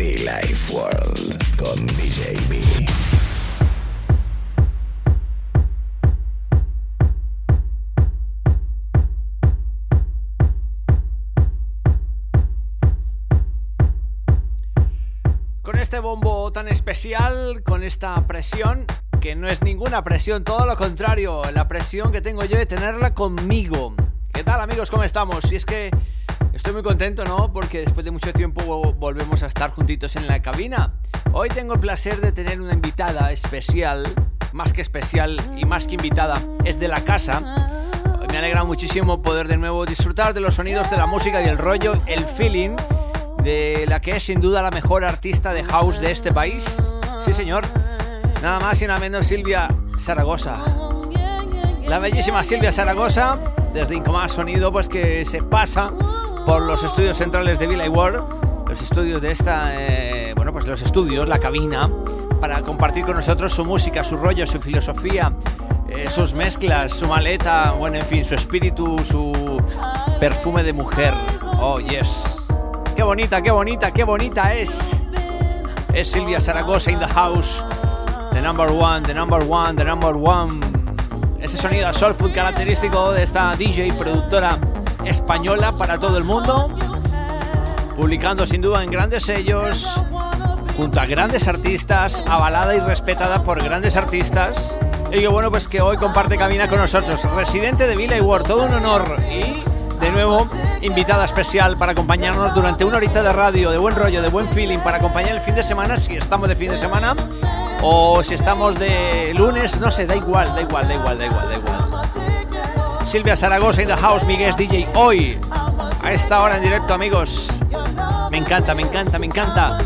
Be Life World con DJ B. Con este bombo tan especial, con esta presión, que no es ninguna presión, todo lo contrario, la presión que tengo yo de tenerla conmigo. ¿Qué tal amigos? ¿Cómo estamos? Y es que estoy muy contento, ¿no? Porque después de mucho tiempo volvemos a estar juntitos en la cabina. Hoy tengo el placer de tener una invitada especial, más que especial y más que invitada, es de la casa. Me alegra muchísimo poder de nuevo disfrutar de los sonidos de la música y el rollo, el feeling de la que es sin duda la mejor artista de house de este país. Sí, señor. Nada más y nada menos Silvia Zaragoza. La bellísima Silvia Zaragoza, desde Incomás Sonido, pues que se pasa por los estudios centrales de Villa World, los estudios de esta, eh, bueno, pues los estudios, la cabina, para compartir con nosotros su música, su rollo, su filosofía, eh, sus mezclas, su maleta, bueno, en fin, su espíritu, su perfume de mujer. Oh, yes. Qué bonita, qué bonita, qué bonita es. Es Silvia Zaragoza in the house. The number one, the number one, the number one. Ese sonido soulful característico de esta DJ productora española para todo el mundo. Publicando sin duda en grandes sellos, junto a grandes artistas, avalada y respetada por grandes artistas. Y que bueno, pues que hoy comparte cabina con nosotros. Residente de Villa World, todo un honor. Y de nuevo, invitada especial para acompañarnos durante una horita de radio, de buen rollo, de buen feeling, para acompañar el fin de semana, si estamos de fin de semana, o si estamos de lunes, no sé, da igual, da igual, da igual, da igual, da igual. Silvia Zaragoza in the house, mi guest DJ, hoy, a esta hora en directo, amigos. Me encanta, me encanta, me encanta.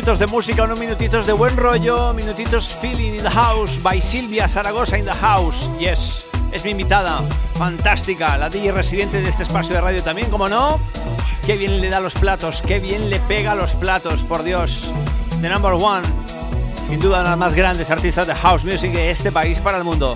Minutitos de música, unos minutitos de buen rollo, minutitos feeling in the house by Silvia Zaragoza in the house. Yes, es mi invitada, fantástica, la DJ residente de este espacio de radio también, como no. Qué bien le da los platos, qué bien le pega los platos, por Dios. The number one, sin duda de las más grandes artistas de house music de este país para el mundo.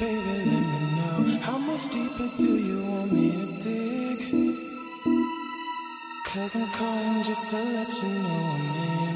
Baby, let me know how much deeper do you want me to dig? Cause I'm calling just to let you know I'm in.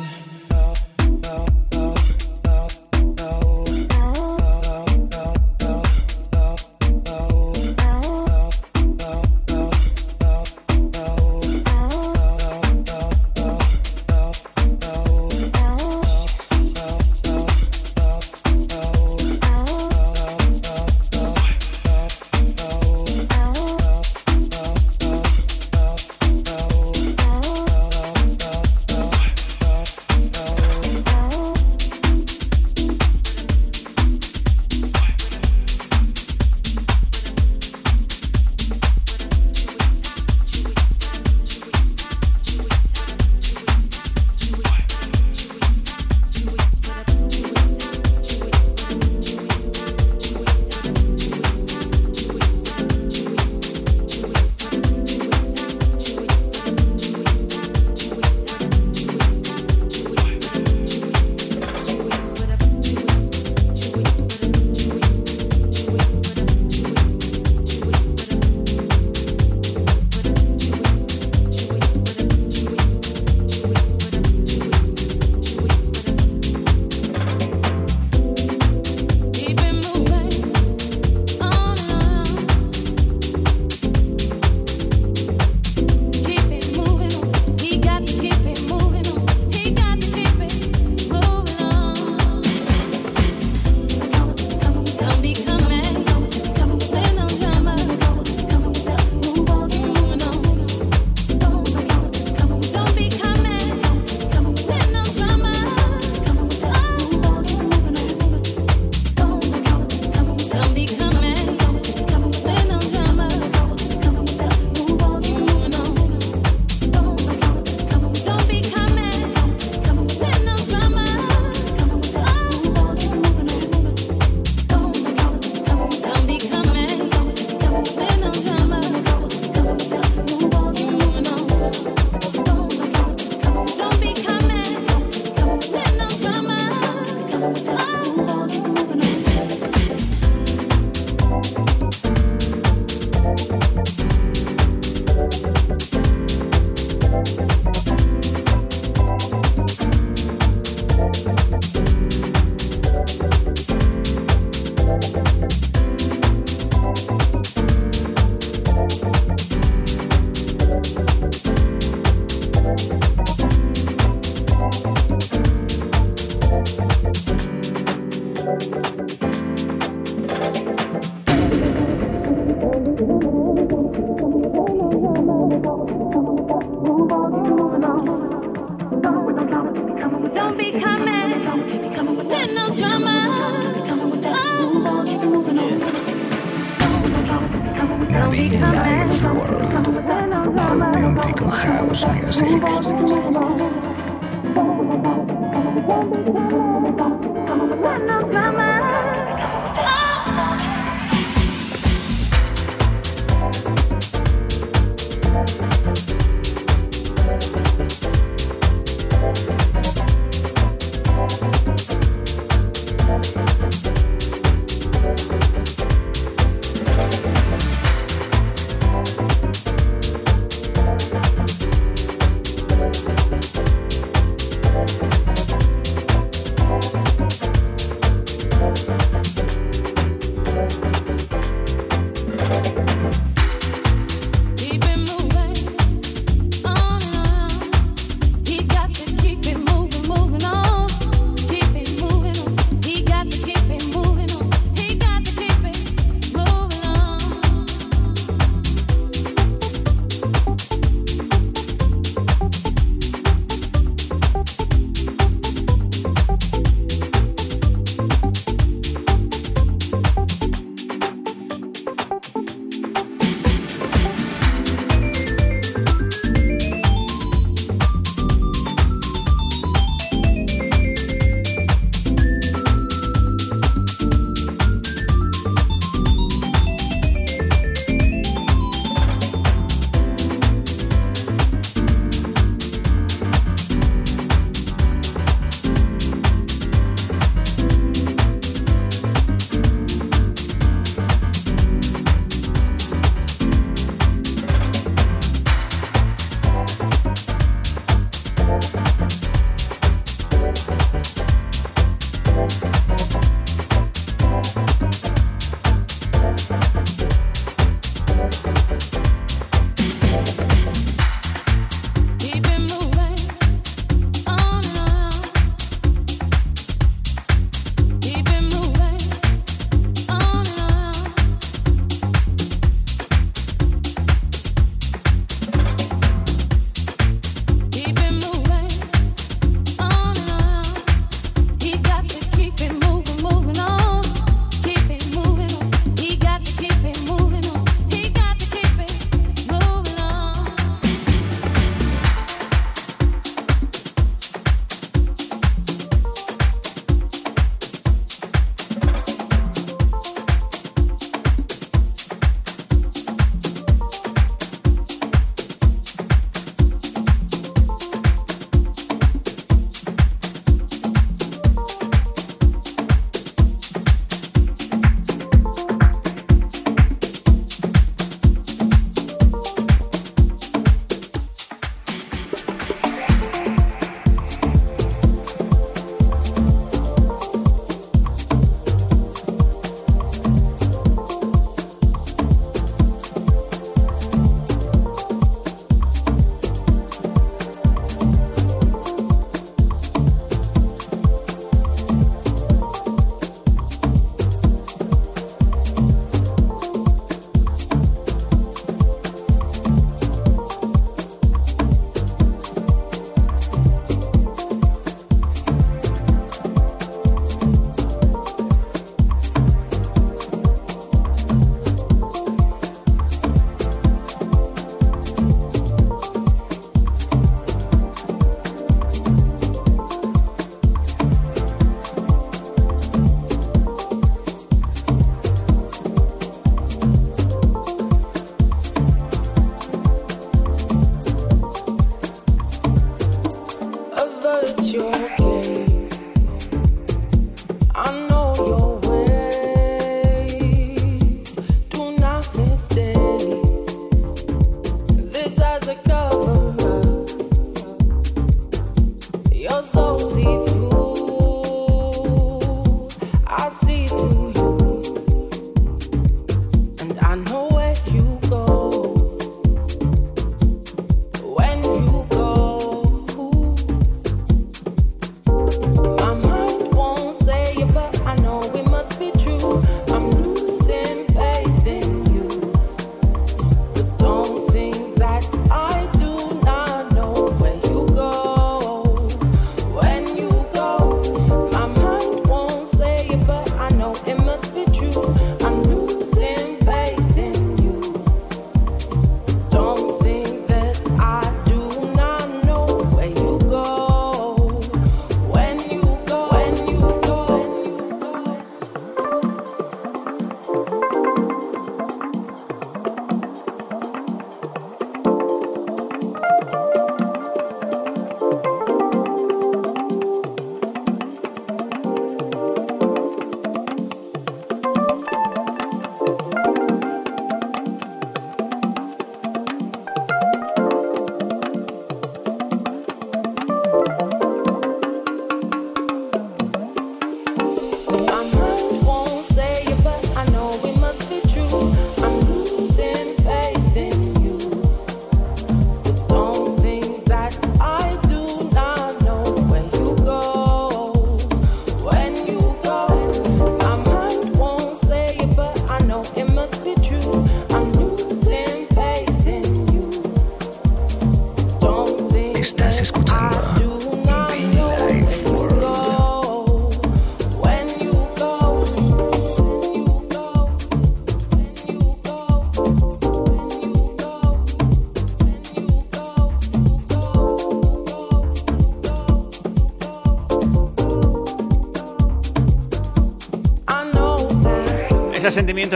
Thank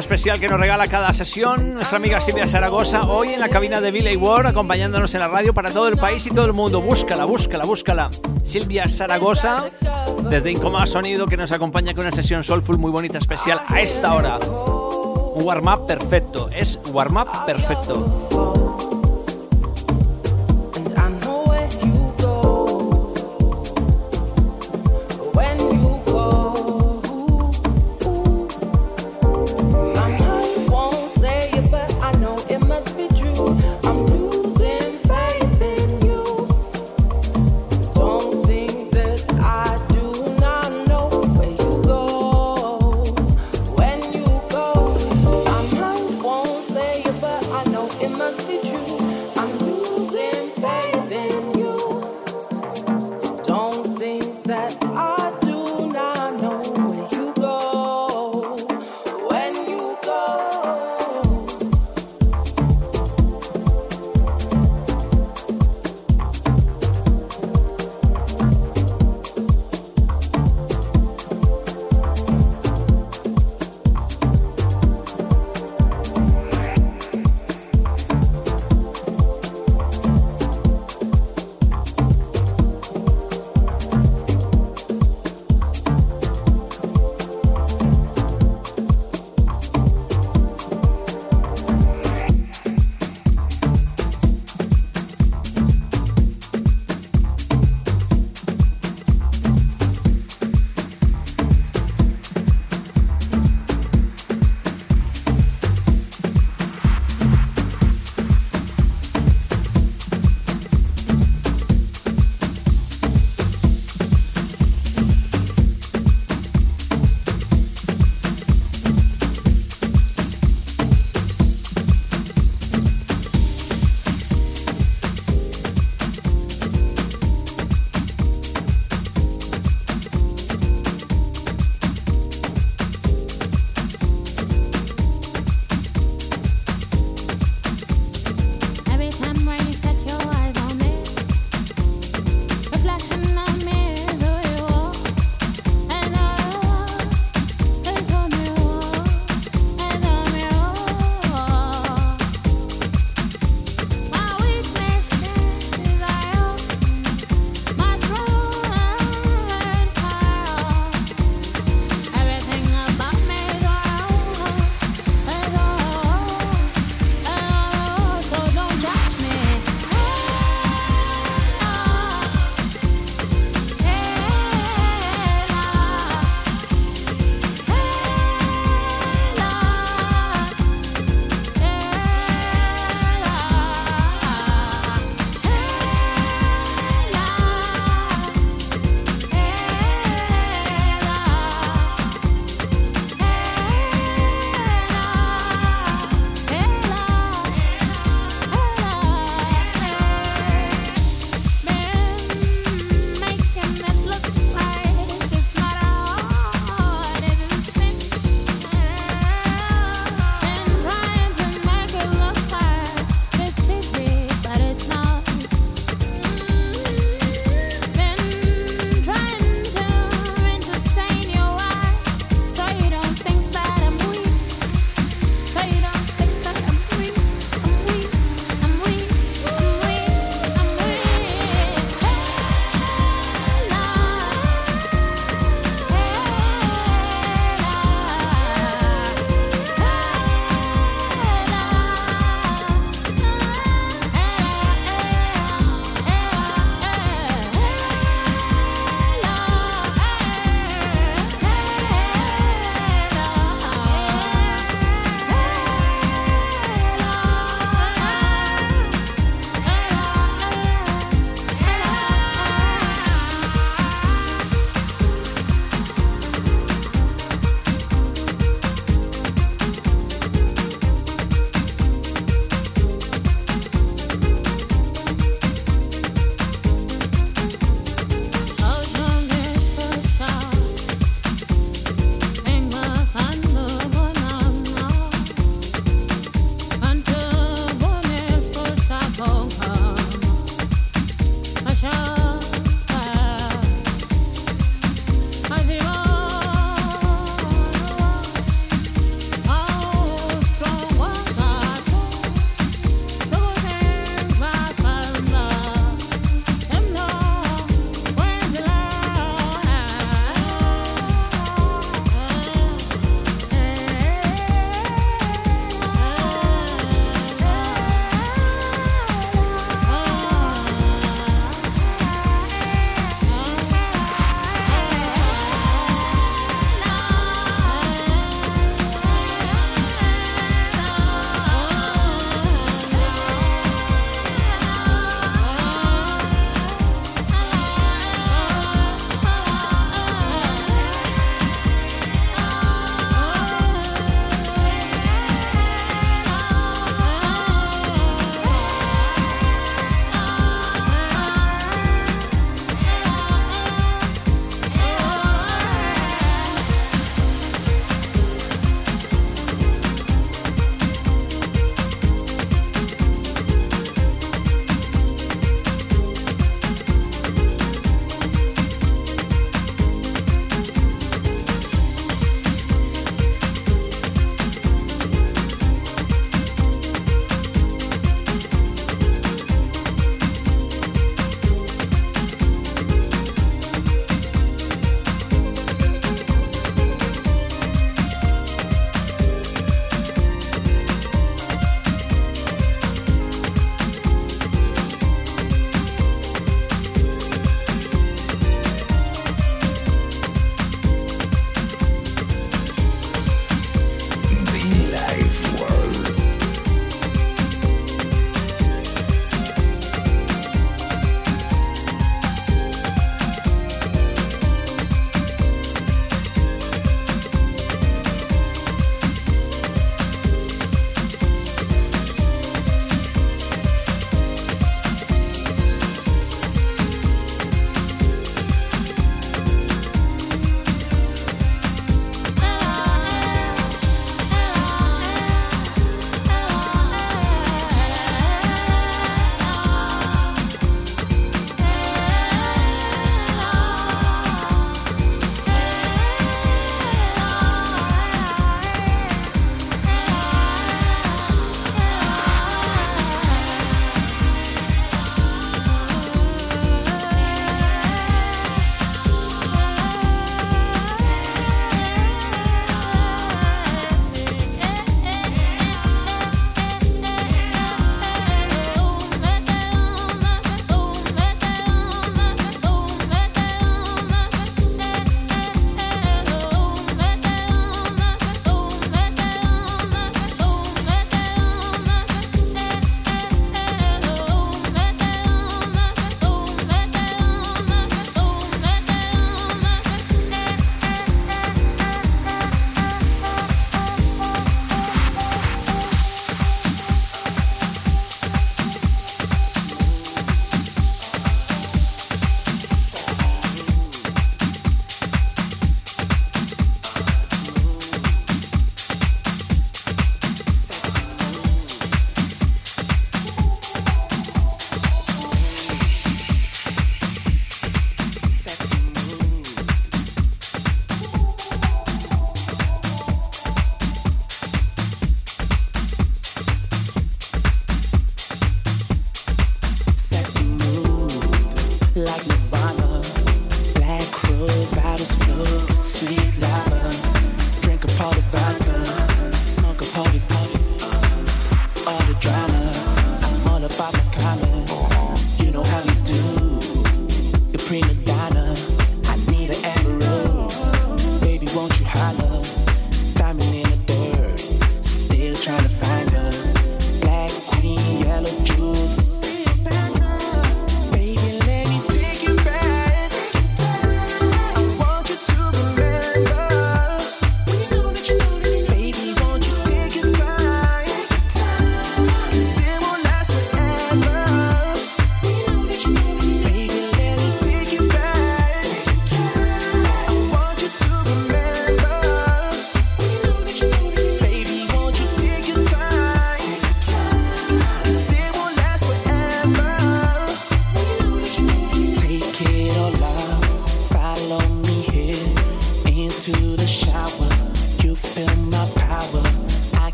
especial que nos regala cada sesión nuestra amiga Silvia Zaragoza, hoy en la cabina de Billy Ward, acompañándonos en la radio para todo el país y todo el mundo. Búscala, búscala, búscala. Silvia Zaragoza, desde Incoma Sonido, que nos acompaña con una sesión soulful muy bonita, especial a esta hora. Un warm-up perfecto, es warm-up perfecto.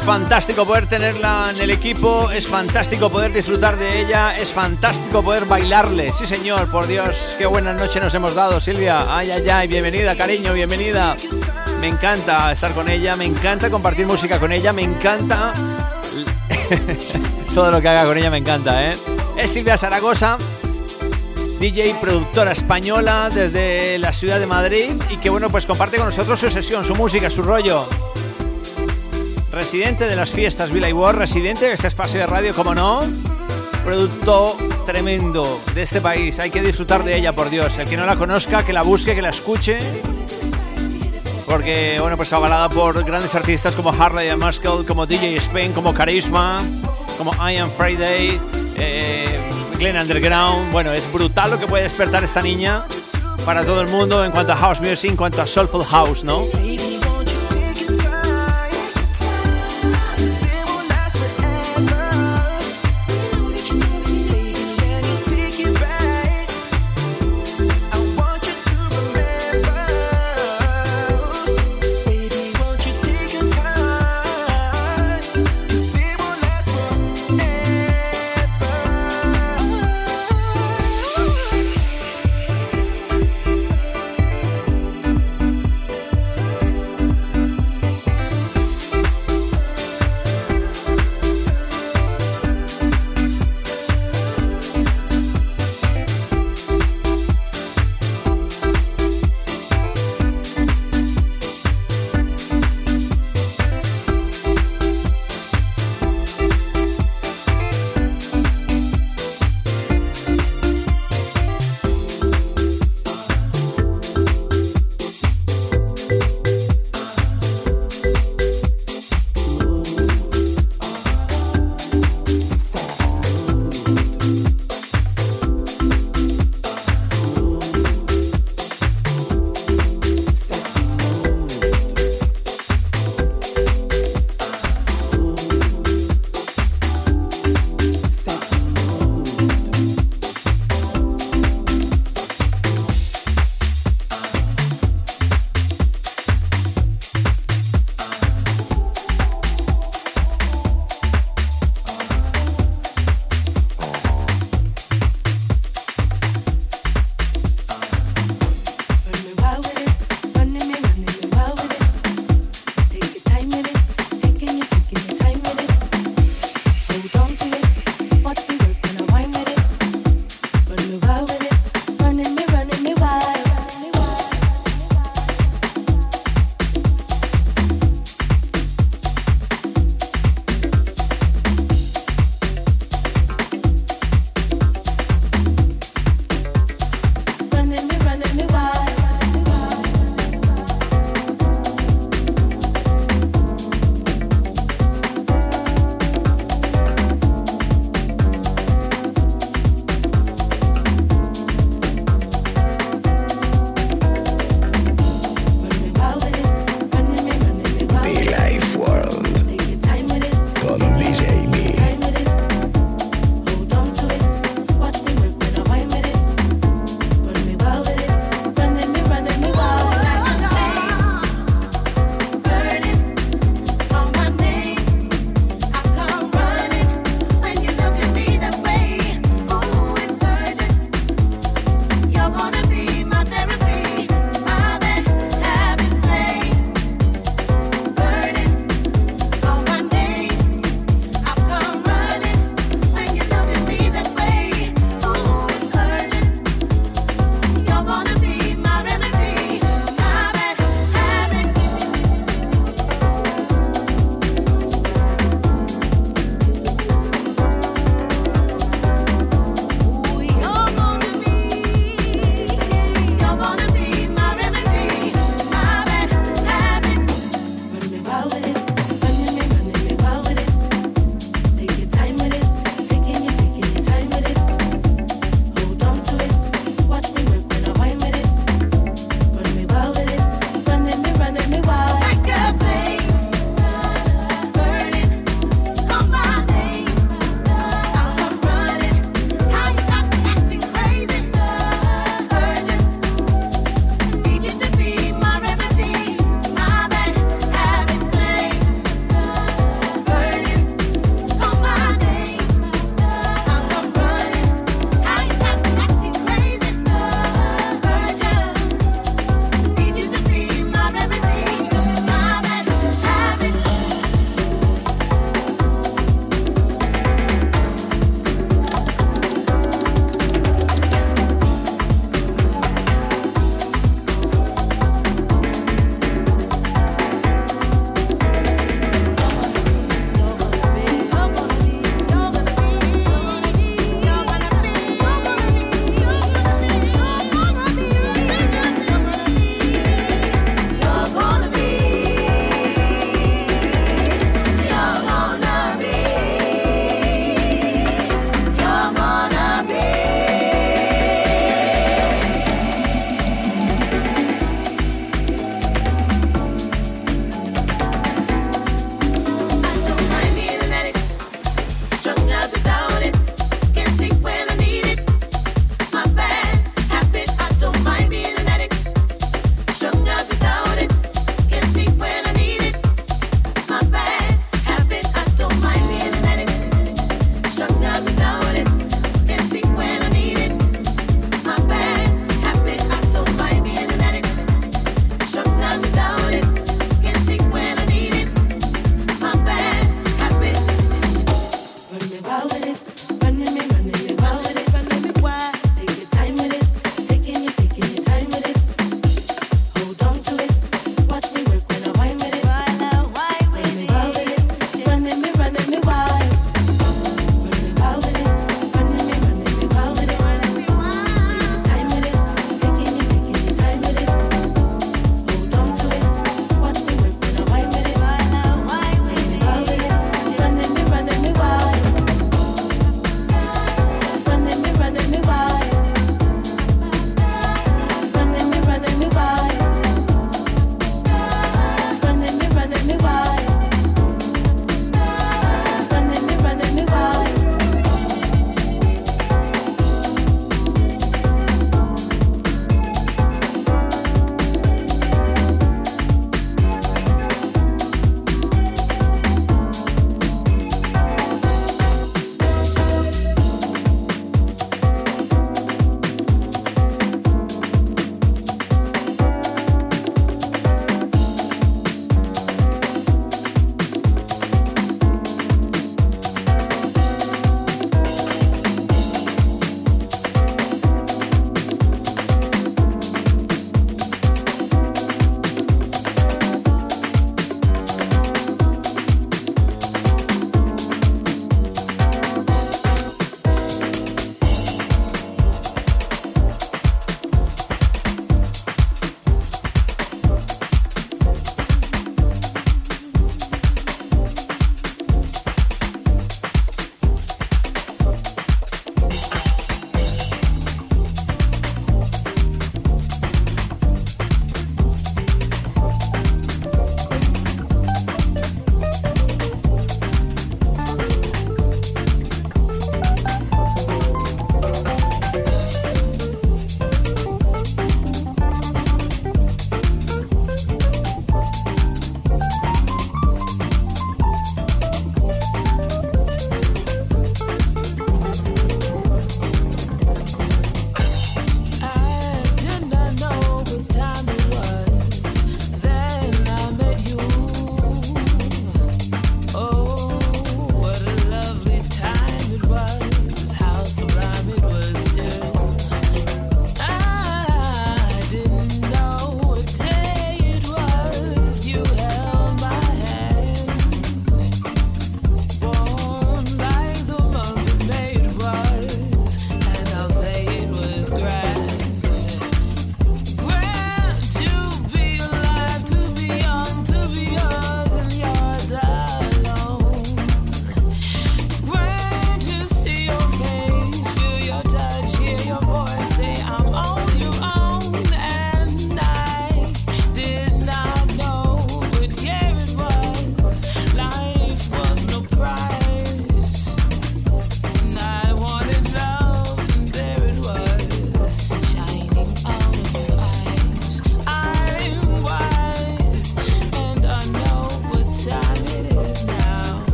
Fantástico poder tenerla en el equipo, es fantástico poder disfrutar de ella, es fantástico poder bailarle. Sí, señor, por Dios, qué buena noche nos hemos dado, Silvia. Ay, ay, ay, bienvenida, cariño, bienvenida. Me encanta estar con ella, me encanta compartir música con ella, me encanta. Todo lo que haga con ella me encanta, ¿eh? Es Silvia Zaragoza, DJ productora española desde la ciudad de Madrid y que bueno, pues comparte con nosotros su sesión, su música, su rollo residente de las fiestas Villa War, residente de este espacio de radio, como no, producto tremendo de este país, hay que disfrutar de ella, por Dios, el que no la conozca, que la busque, que la escuche, porque, bueno, pues avalada por grandes artistas como Harley Muscle, como DJ Spain, como Carisma, como I Am Friday, eh, Glen Underground, bueno, es brutal lo que puede despertar esta niña para todo el mundo en cuanto a house music, en cuanto a soulful house, ¿no?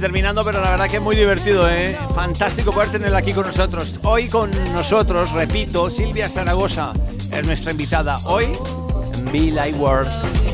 Terminando, pero la verdad que es muy divertido, ¿eh? Fantástico poder tenerla aquí con nosotros. Hoy con nosotros, repito, Silvia Zaragoza es nuestra invitada hoy en Be World.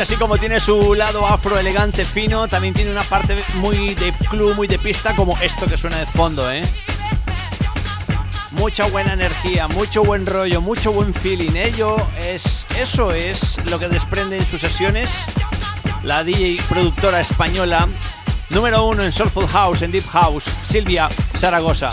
Así como tiene su lado afro elegante, fino, también tiene una parte muy de club, muy de pista, como esto que suena de fondo, ¿eh? Mucha buena energía, mucho buen rollo, mucho buen feeling. Ello es, eso es lo que desprende en sus sesiones la DJ productora española número uno en Soulful House, en Deep House, Silvia Zaragoza.